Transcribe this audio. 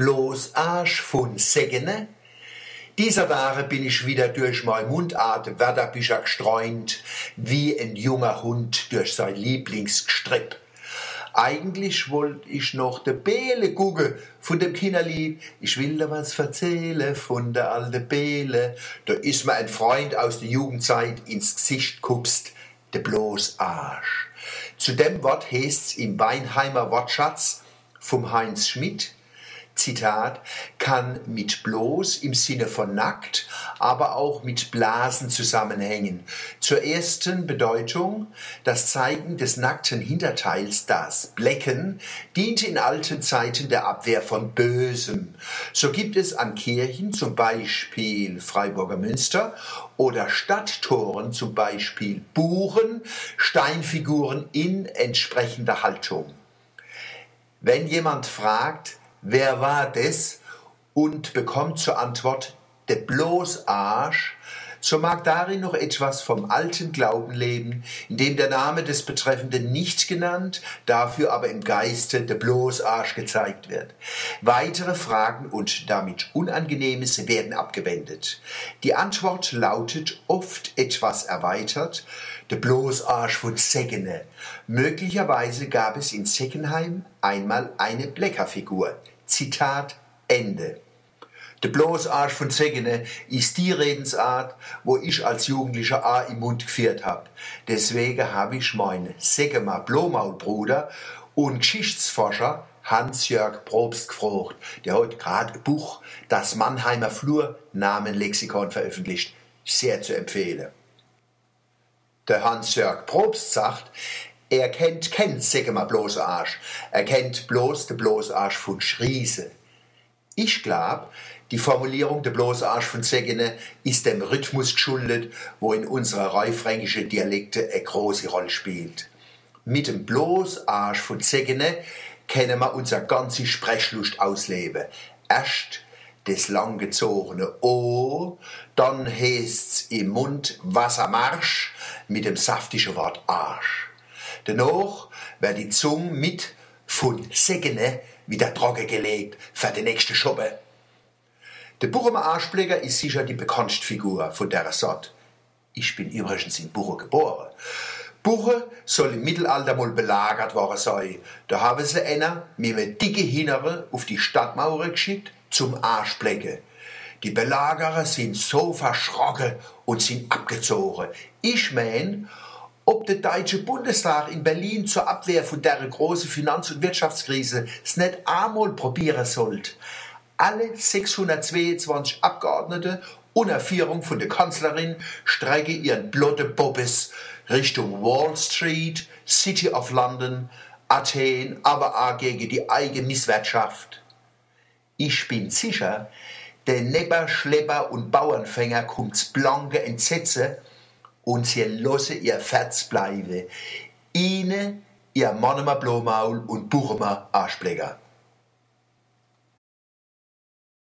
bloß Arsch von Segene? Dieser Ware bin ich wieder durch mein Mundart Werderbücher gestreunt, wie ein junger Hund durch sein Lieblingsgestripp. Eigentlich wollte ich noch de Bele gucke von dem Kinderlied. Ich will da was erzählen von der alte Bele. Da ist mir ein Freund aus der Jugendzeit ins Gesicht kupst, de bloß Arsch. Zu dem Wort heißt's im Weinheimer Wortschatz vom Heinz Schmidt, Zitat, kann mit bloß im Sinne von nackt, aber auch mit Blasen zusammenhängen. Zur ersten Bedeutung, das Zeigen des nackten Hinterteils, das Blecken, diente in alten Zeiten der Abwehr von Bösem. So gibt es an Kirchen, zum Beispiel Freiburger Münster, oder Stadttoren, zum Beispiel Buchen, Steinfiguren in entsprechender Haltung. Wenn jemand fragt, wer war das? Und bekommt zur Antwort, der bloß Arsch, so mag darin noch etwas vom alten Glauben leben, in dem der Name des Betreffenden nicht genannt, dafür aber im Geiste der bloß Arsch gezeigt wird. Weitere Fragen und damit Unangenehmes werden abgewendet. Die Antwort lautet oft etwas erweitert, der bloß Arsch von Segene. Möglicherweise gab es in Seckenheim einmal eine Bleckerfigur. Zitat Ende. Der bloße Arsch von Zegene ist die Redensart, wo ich als Jugendlicher A im Mund geführt hab. Deswegen habe ich meinen Segemer Blomaulbruder und Geschichtsforscher Hans-Jörg Probst gefragt. Der hat gerade ein Buch, das Mannheimer Flur Namenlexikon veröffentlicht. Sehr zu empfehlen. Der Hans-Jörg Probst sagt, er kennt kein Segemer bloßer Arsch. Er kennt bloß den bloßen Arsch von Schriese. Ich glaub, die Formulierung der bloße Arsch von Segene ist dem Rhythmus geschuldet, wo in unserer reifränkischen Dialekte eine große Rolle spielt. Mit dem bloß Arsch von Segene können wir unser ganze Sprechlust ausleben. Erst das langgezogene O, dann heißt's im Mund Wassermarsch mit dem saftigen Wort Arsch. Danach wird die Zunge mit von Segene wieder trocken gelegt für die nächste Schuppe. Der Buchemer Arschblecker ist sicher die bekannteste Figur von der Sorte. Ich bin übrigens in Buche geboren. Buche soll im Mittelalter mal belagert worden sein. Da haben sie einer mit einem dicken Hinnere auf die Stadtmauer geschickt zum Arschblecken. Die Belagerer sind so verschrocken und sind abgezogen. Ich mein, ob der Deutsche Bundestag in Berlin zur Abwehr von der großen Finanz- und Wirtschaftskrise es nicht einmal probieren sollte. Alle 622 Abgeordnete unter Führung von der Kanzlerin streiken ihren blotte Bobbes Richtung Wall Street, City of London, Athen, aber auch gegen die eigene Misswirtschaft. Ich bin sicher, der Nepper, Schlepper und Bauernfänger kommt's blanke Entsetze und sie lassen ihr Ferz bleiben. Ihnen, ihr Mannemer Blomaul und Buchemer Arschblecker.